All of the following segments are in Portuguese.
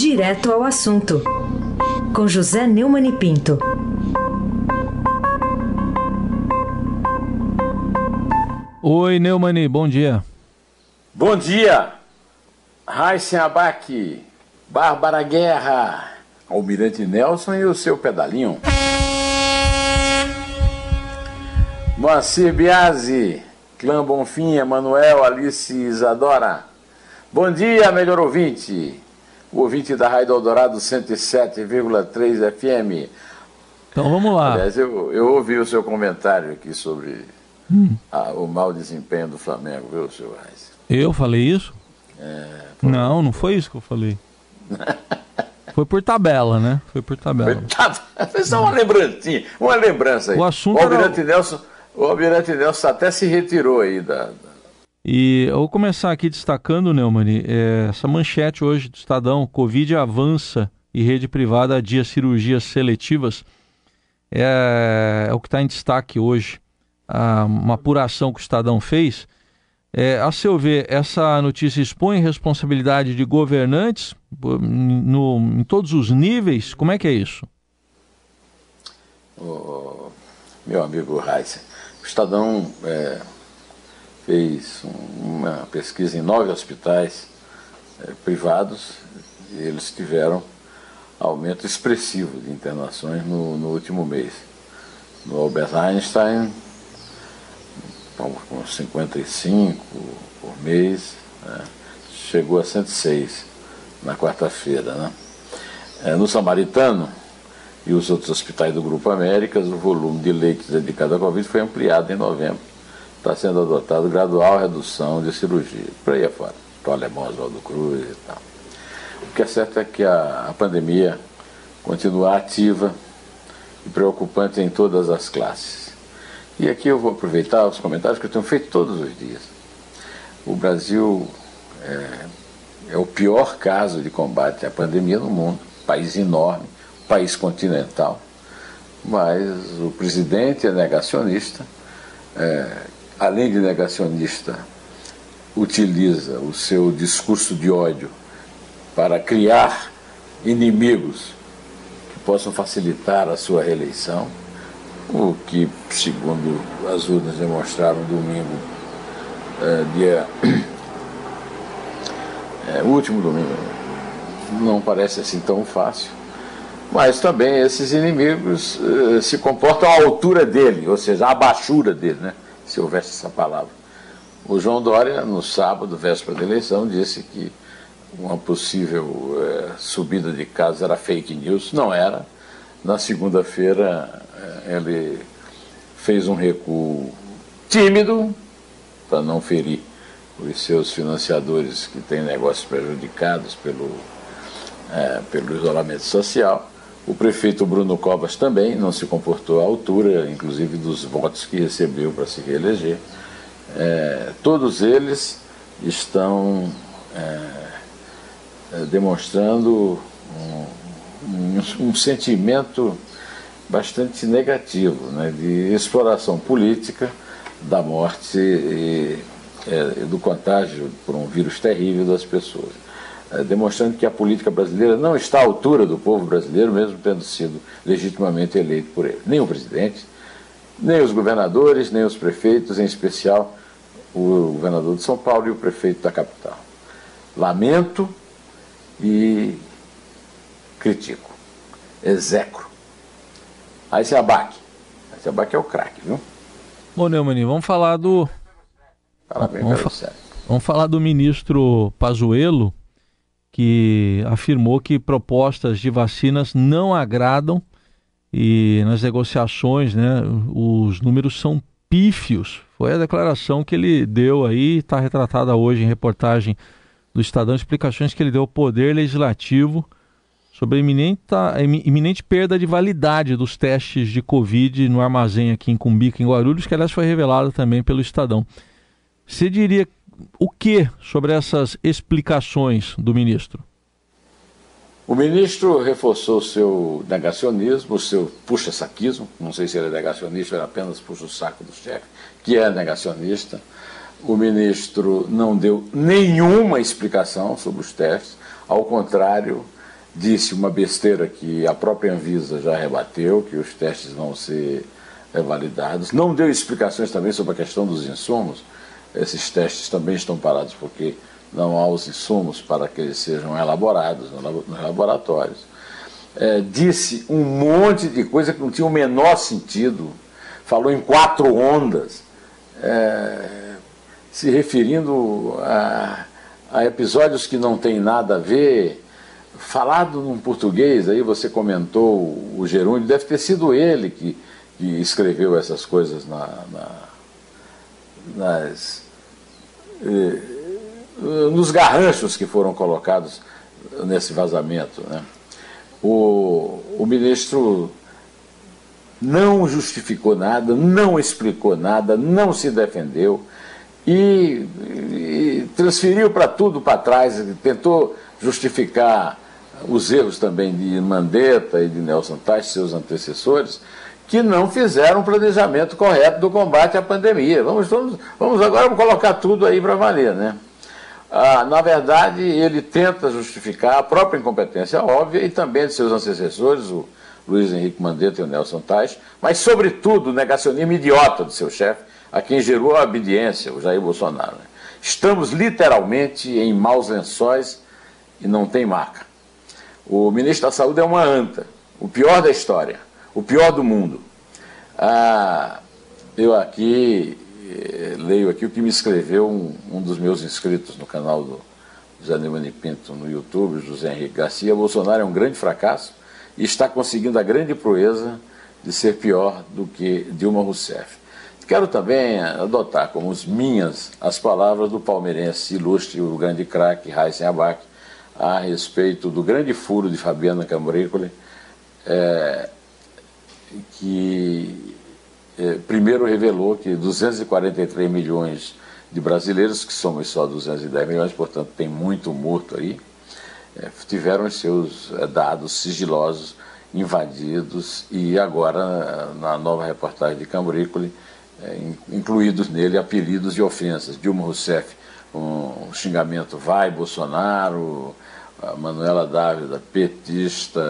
Direto ao assunto, com José Neumann e Pinto. Oi, Neumani, bom dia. Bom dia, Raíssen Abac, Bárbara Guerra, Almirante Nelson e o seu pedalinho. Moacir Biasi, Clã Bonfim, Emanuel, Alice Isadora. Bom dia, melhor ouvinte. O ouvinte da Rádio Eldorado 107,3 FM. Então vamos lá. Aliás, eu, eu ouvi o seu comentário aqui sobre hum. a, o mau desempenho do Flamengo, viu, senhor Reis? Eu falei isso? É, foi... Não, não foi isso que eu falei. Foi por tabela, né? Foi por tabela. Foi só uma lembrancinha, uma lembrança aí. O assunto o Almirante, era... Nelson, o Almirante Nelson até se retirou aí da... da... E eu vou começar aqui destacando, Neumann, é, essa manchete hoje do Estadão, Covid avança e rede privada adia cirurgias seletivas, é, é o que está em destaque hoje. Ah, uma apuração que o Estadão fez, é, a seu ver, essa notícia expõe responsabilidade de governantes no, em todos os níveis? Como é que é isso? Oh, meu amigo Reis, o Estadão é, fez uma pesquisa em nove hospitais é, privados e eles tiveram aumento expressivo de internações no, no último mês. No Albert Einstein, com 55 por mês, né? chegou a 106 na quarta-feira. Né? É, no Samaritano e os outros hospitais do Grupo Américas, o volume de leitos dedicados à Covid foi ampliado em novembro. Está sendo adotado gradual redução de cirurgia. Por aí afora. Para o alemão Oswaldo Cruz e tal. O que é certo é que a, a pandemia continua ativa e preocupante em todas as classes. E aqui eu vou aproveitar os comentários que eu tenho feito todos os dias. O Brasil é, é o pior caso de combate à pandemia no mundo, país enorme, país continental, mas o presidente é negacionista, é, além de negacionista, utiliza o seu discurso de ódio para criar inimigos que possam facilitar a sua reeleição o que, segundo as urnas demonstraram domingo, é, dia. É, último domingo, não parece assim tão fácil. Mas também esses inimigos é, se comportam à altura dele, ou seja, à baixura dele, né? Se houvesse essa palavra. O João Dória, no sábado, véspera da eleição, disse que uma possível é, subida de casos era fake news. Não era. Na segunda-feira, é, ele fez um recuo tímido para não ferir os seus financiadores que têm negócios prejudicados pelo, é, pelo isolamento social. O prefeito Bruno Covas também não se comportou à altura, inclusive dos votos que recebeu para se reeleger. É, todos eles estão é, é demonstrando um, um, um sentimento bastante negativo, né, de exploração política da morte e, é, do contágio por um vírus terrível das pessoas, demonstrando que a política brasileira não está à altura do povo brasileiro, mesmo tendo sido legitimamente eleito por ele. Nem o presidente, nem os governadores, nem os prefeitos, em especial o governador de São Paulo e o prefeito da capital. Lamento e critico, execro Aí se abaque. Aí se abaque é o craque, viu? Bom, Neumann, vamos falar do. Bem, vamos, fa... vamos falar do ministro Pazuello, que afirmou que propostas de vacinas não agradam e nas negociações, né, os números são pífios. Foi a declaração que ele deu aí, está retratada hoje em reportagem do Estadão, explicações que ele deu ao Poder Legislativo sobre a iminente, iminente perda de validade dos testes de Covid no armazém aqui em Cumbica, em Guarulhos, que aliás foi revelada também pelo Estadão. Você diria o que sobre essas explicações do ministro? O ministro reforçou seu negacionismo, seu puxa-saquismo, não sei se ele é negacionista ou apenas puxa o saco do chefe, que é negacionista. O ministro não deu nenhuma explicação sobre os testes, ao contrário, disse uma besteira que a própria Anvisa já rebateu, que os testes vão ser validados. Não deu explicações também sobre a questão dos insumos. Esses testes também estão parados porque não há os insumos para que eles sejam elaborados nos laboratórios. É, disse um monte de coisa que não tinha o menor sentido. Falou em quatro ondas, é, se referindo a, a episódios que não têm nada a ver falado num português, aí você comentou o Gerúndio, deve ter sido ele que, que escreveu essas coisas na, na nas, nos garranchos que foram colocados nesse vazamento. Né? O, o ministro não justificou nada, não explicou nada, não se defendeu e, e transferiu para tudo para trás, tentou justificar os erros também de Mandetta e de Nelson Tais, seus antecessores, que não fizeram um planejamento correto do combate à pandemia. Vamos, vamos, vamos agora colocar tudo aí para valer, né? Ah, na verdade, ele tenta justificar a própria incompetência óbvia e também de seus antecessores, o Luiz Henrique Mandetta e o Nelson Tais, mas, sobretudo, o negacionismo idiota de seu chefe, a quem gerou a obediência, o Jair Bolsonaro. Né? Estamos literalmente em maus lençóis e não tem marca. O ministro da Saúde é uma anta, o pior da história, o pior do mundo. Ah, eu aqui eh, leio aqui o que me escreveu um, um, dos meus inscritos no canal do José Neumann Pinto no YouTube, José Henrique Garcia. Bolsonaro é um grande fracasso e está conseguindo a grande proeza de ser pior do que Dilma Rousseff. Quero também adotar como minhas as palavras do palmeirense ilustre, o grande craque Raíssen Abac, a respeito do grande furo de Fabiana Cambrícoli, é, que é, primeiro revelou que 243 milhões de brasileiros, que somos só 210 milhões, portanto tem muito morto aí, é, tiveram seus é, dados sigilosos invadidos e agora, na nova reportagem de Cambrícoli, é, incluídos nele apelidos e ofensas. Dilma Rousseff, um xingamento vai, Bolsonaro, Manuela Dávila, petista,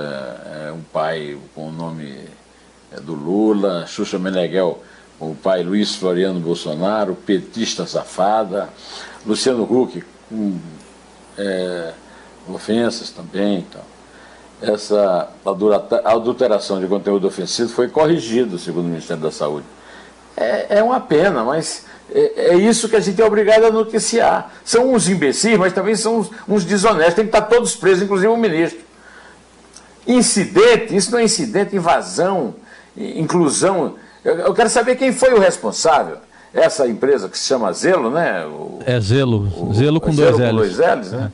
um pai com o nome do Lula, Xuxa Meneghel, o pai Luiz Floriano Bolsonaro, petista safada, Luciano Huck, com é, ofensas também. Então. Essa adulteração de conteúdo ofensivo foi corrigido, segundo o Ministério da Saúde. É, é uma pena, mas é, é, isso que a gente é obrigado a noticiar. São uns imbecis, mas também são uns, uns desonestos. Tem que estar todos presos, inclusive o ministro. Incidente, isso não é incidente, invasão, inclusão. Eu, quero saber quem foi o responsável. Essa empresa que se chama Zelo, né? O, é Zelo. O, Zelo com Zelo dois L's. Com dois L's, né?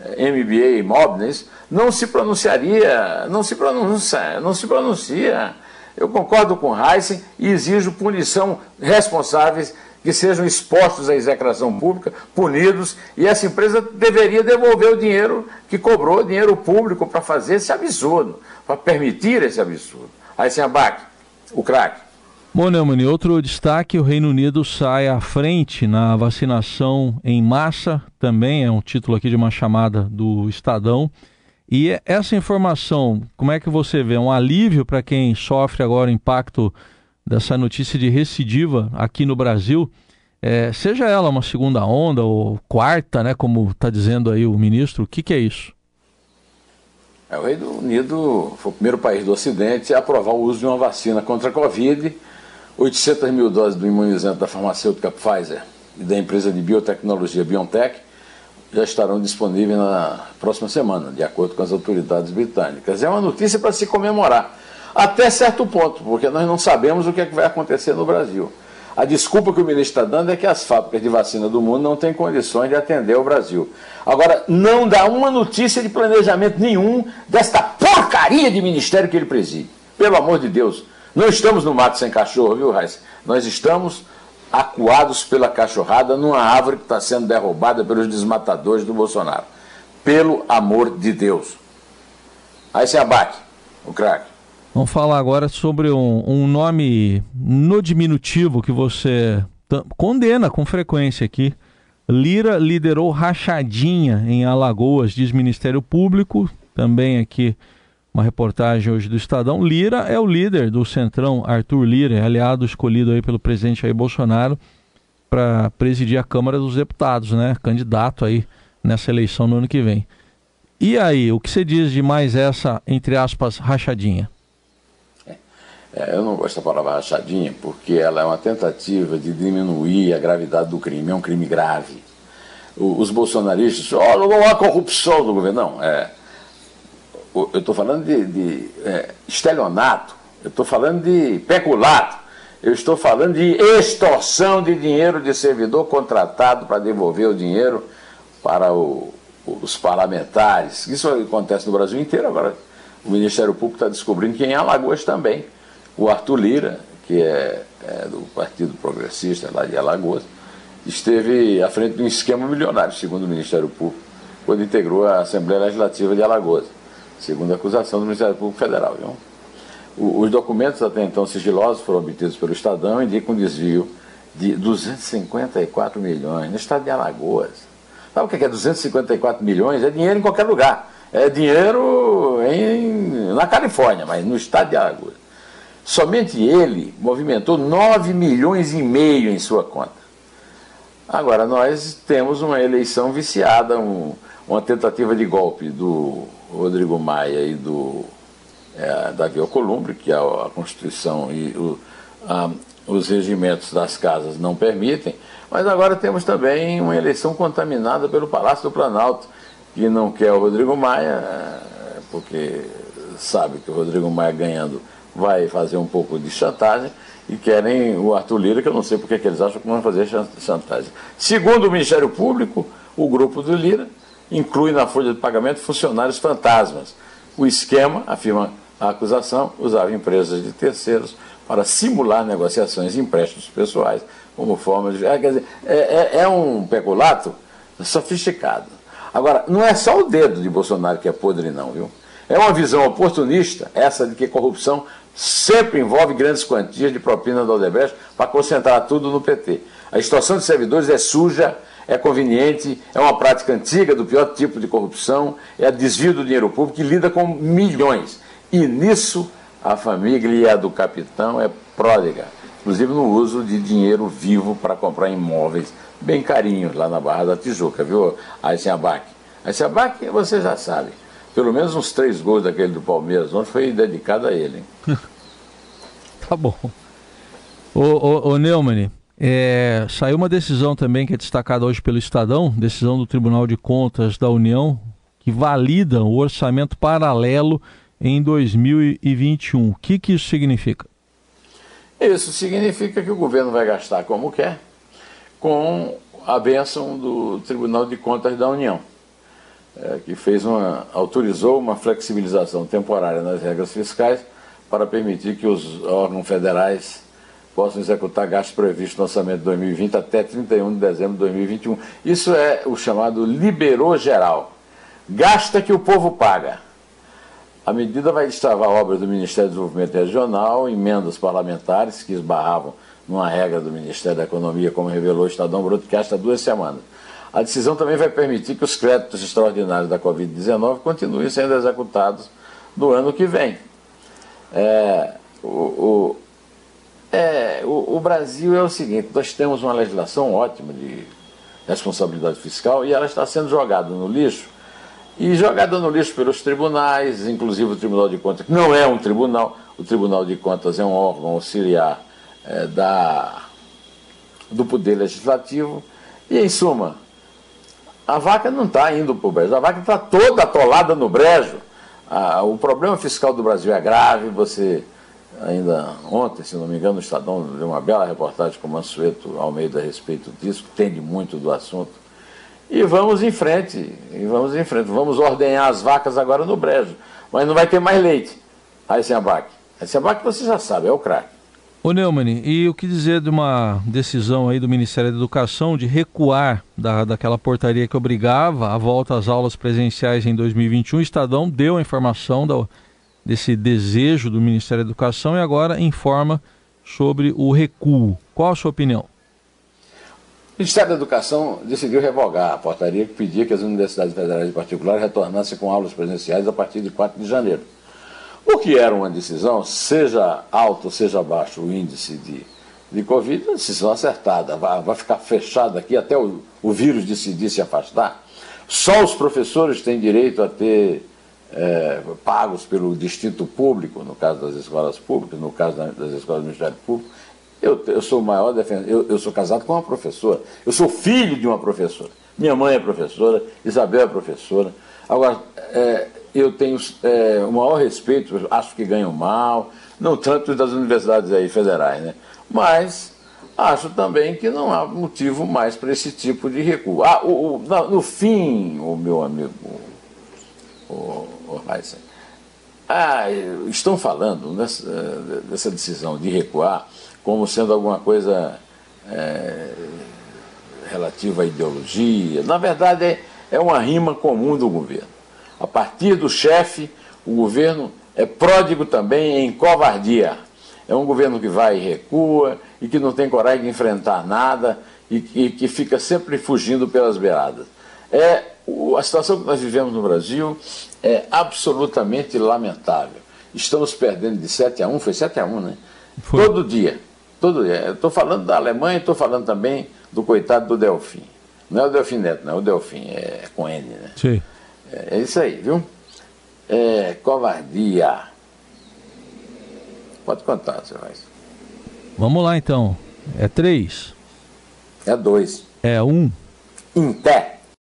É. MBA Imóveis, não se pronunciaria, não se pronuncia, não se pronuncia. Eu concordo com Heisen e exijo punição responsáveis que sejam expostos à execração pública, punidos, e essa empresa deveria devolver o dinheiro que cobrou, dinheiro público, para fazer esse absurdo, para permitir esse absurdo. Aí sem abaque, o craque. Bom, Neumann, outro destaque, o Reino Unido sai à frente na vacinação em massa, também é um título aqui de uma chamada do Estadão. E essa informação, como é que você vê? Um alívio para quem sofre agora o impacto dessa notícia de recidiva aqui no Brasil, é, seja ela uma segunda onda ou quarta, né, como está dizendo aí o ministro, o que, que é isso? É, o Reino Unido foi o primeiro país do Ocidente a aprovar o uso de uma vacina contra a Covid. 800 mil doses do imunizante da farmacêutica Pfizer e da empresa de biotecnologia BioNTech já estarão disponíveis na próxima semana, de acordo com as autoridades britânicas. É uma notícia para se comemorar até certo ponto, porque nós não sabemos o que, é que vai acontecer no Brasil. A desculpa que o ministro está dando é que as fábricas de vacina do mundo não têm condições de atender o Brasil. Agora, não dá uma notícia de planejamento nenhum desta porcaria de ministério que ele preside. Pelo amor de Deus. Não estamos no mato sem cachorro, viu, Raiz? Nós estamos acuados pela cachorrada numa árvore que está sendo derrubada pelos desmatadores do Bolsonaro. Pelo amor de Deus. Aí se abate, o craque. Vamos falar agora sobre um, um nome no diminutivo que você condena com frequência aqui. Lira liderou rachadinha em Alagoas, diz Ministério Público. também aqui uma reportagem hoje do Estadão. Lira é o líder do Centrão, Arthur Lira, é aliado escolhido aí pelo presidente Jair Bolsonaro para presidir a Câmara dos Deputados, né? Candidato aí nessa eleição no ano que vem. E aí, o que você diz de mais essa, entre aspas, rachadinha? É, eu não gosto da palavra rachadinha porque ela é uma tentativa de diminuir a gravidade do crime. É um crime grave. Os bolsonaristas, oh, não há corrupção do governo. Não, é, eu estou falando de, de é, estelionato, eu estou falando de peculato, eu estou falando de extorsão de dinheiro de servidor contratado para devolver o dinheiro para o, os parlamentares. Isso acontece no Brasil inteiro agora. O Ministério Público está descobrindo que em Alagoas também. O Arthur Lira, que é, é, do Partido Progressista lá de Alagoas, esteve à frente de um esquema milionário, segundo o Ministério Público, quando integrou a Assembleia Legislativa de Alagoas, segundo a acusação do Ministério Público Federal. Viu? os documentos até então sigilosos foram obtidos pelo Estadão e indicam um desvio de 254 milhões no estado de Alagoas. Sabe o que é 254 milhões? É dinheiro em qualquer lugar. É dinheiro em, na Califórnia, mas no estado de Alagoas. Somente ele movimentou 9 milhões e meio em sua conta. Agora, nós temos uma eleição viciada, um, uma tentativa de golpe do Rodrigo Maia e do é, Davi Alcolumbre, que a, a Constituição e o, a, os regimentos das casas não permitem, mas agora temos também uma eleição contaminada pelo Palácio do Planalto, que não quer o Rodrigo Maia, é, porque sabe que o Rodrigo Maia ganhando vai fazer um pouco de chantagem e querem o Arthur Lira, que eu não sei porque que eles acham que vão fazer chantagem. Segundo o Ministério Público, o grupo do Lira inclui na folha de pagamento funcionários fantasmas. O esquema, afirma a acusação, usava empresas de terceiros para simular negociações e empréstimos pessoais como forma de. É, quer dizer, é, é, é um peculato sofisticado. Agora, não é só o dedo de Bolsonaro que é podre, não, viu? É uma visão oportunista, essa de que corrupção sempre envolve grandes quantias de propina do Odebrecht para concentrar tudo no PT. A extorsão de servidores é suja, é conveniente, é uma prática antiga do pior tipo de corrupção, é desvio do dinheiro público que lida com milhões. E nisso a família do capitão é pródiga, inclusive no uso de dinheiro vivo para comprar imóveis bem carinhos lá na Barra da Tijuca, viu, Aysenabak? Aysenabak você já sabe pelo menos uns três gols daquele do Palmeiras onde foi dedicado a ele. tá bom. Ô, ô, ô Neumann, é, saiu uma decisão também que é destacada hoje pelo Estadão, decisão do Tribunal de Contas da União, que valida o orçamento paralelo em 2021. O que, que isso significa? Isso significa que o governo vai gastar como quer, com a bênção do Tribunal de Contas da União é, que fez uma, autorizou uma flexibilização temporária nas regras fiscais para permitir que os órgãos federais possam executar gastos previstos no orçamento de 2020 até 31 de dezembro de 2021. Isso é o chamado liberou geral. Gasta que o povo paga. A medida vai destravar obras do Ministério do Desenvolvimento Regional, emendas parlamentares que esbarravam numa regra do Ministério da Economia, como revelou o Estadão Bruto, que há duas semanas. A decisão também vai permitir que os créditos extraordinários da Covid-19 continuem sendo executados no ano que vem. É, o, o, é, o, o Brasil é o seguinte: nós temos uma legislação ótima de responsabilidade fiscal e ela está sendo jogada no lixo e jogada no lixo pelos tribunais, inclusive o Tribunal de Contas, que não é um tribunal, o Tribunal de Contas é um órgão auxiliar é, da, do Poder Legislativo, e em suma, a vaca não está indo para o brejo, a vaca está toda atolada no brejo. Ah, o problema fiscal do Brasil é grave, você ainda ontem, se não me engano, o Estadão deu uma bela reportagem com o Mansueto Almeida a respeito disso, que entende muito do assunto. E vamos em frente, e vamos em frente. Vamos ordenhar as vacas agora no brejo. Mas não vai ter mais leite. Sem abaque você já sabe, é o craque. Ô Neumann, e o que dizer de uma decisão aí do Ministério da Educação de recuar da, daquela portaria que obrigava a volta às aulas presenciais em 2021? O Estadão deu a informação da, desse desejo do Ministério da Educação e agora informa sobre o recuo. Qual a sua opinião? O Ministério da Educação decidiu revogar a portaria que pedia que as universidades federais e particulares retornassem com aulas presenciais a partir de 4 de janeiro. O que era uma decisão, seja alto, seja baixo o índice de, de Covid, uma decisão acertada. Vai, vai ficar fechada aqui até o, o vírus decidir se afastar. Só os professores têm direito a ter é, pagos pelo distinto público, no caso das escolas públicas, no caso das escolas do Ministério Público, eu, eu sou o maior defensor, eu, eu, sou casado com uma professora, eu sou filho de uma professora. Minha mãe é professora, Isabel é professora. Agora, é, eu tenho é, o maior respeito, acho que ganham mal, não tanto das universidades aí federais, né? Mas acho também que não há motivo mais para esse tipo de recuo. Ah, o, o, no fim, o meu amigo o, o Heisen, ah, estão falando nessa, dessa decisão de recuar como sendo alguma coisa é, relativa à ideologia. Na verdade, é, é uma rima comum do governo. A partir do chefe, o governo é pródigo também em covardia. É um governo que vai e recua e que não tem coragem de enfrentar nada e, e que fica sempre fugindo pelas beiradas. É, a situação que nós vivemos no Brasil é absolutamente lamentável. Estamos perdendo de 7 a 1, foi 7 a 1, né? Foi. Todo dia. Todo dia. Estou falando da Alemanha, estou falando também do coitado do Delfim. Não é o Delfim Neto, não é o Delfim, é com N, né? Sim. É, é isso aí, viu? É, covardia. Pode contar, seu Reis. Vamos lá então. É três. É dois. É um. Em pé.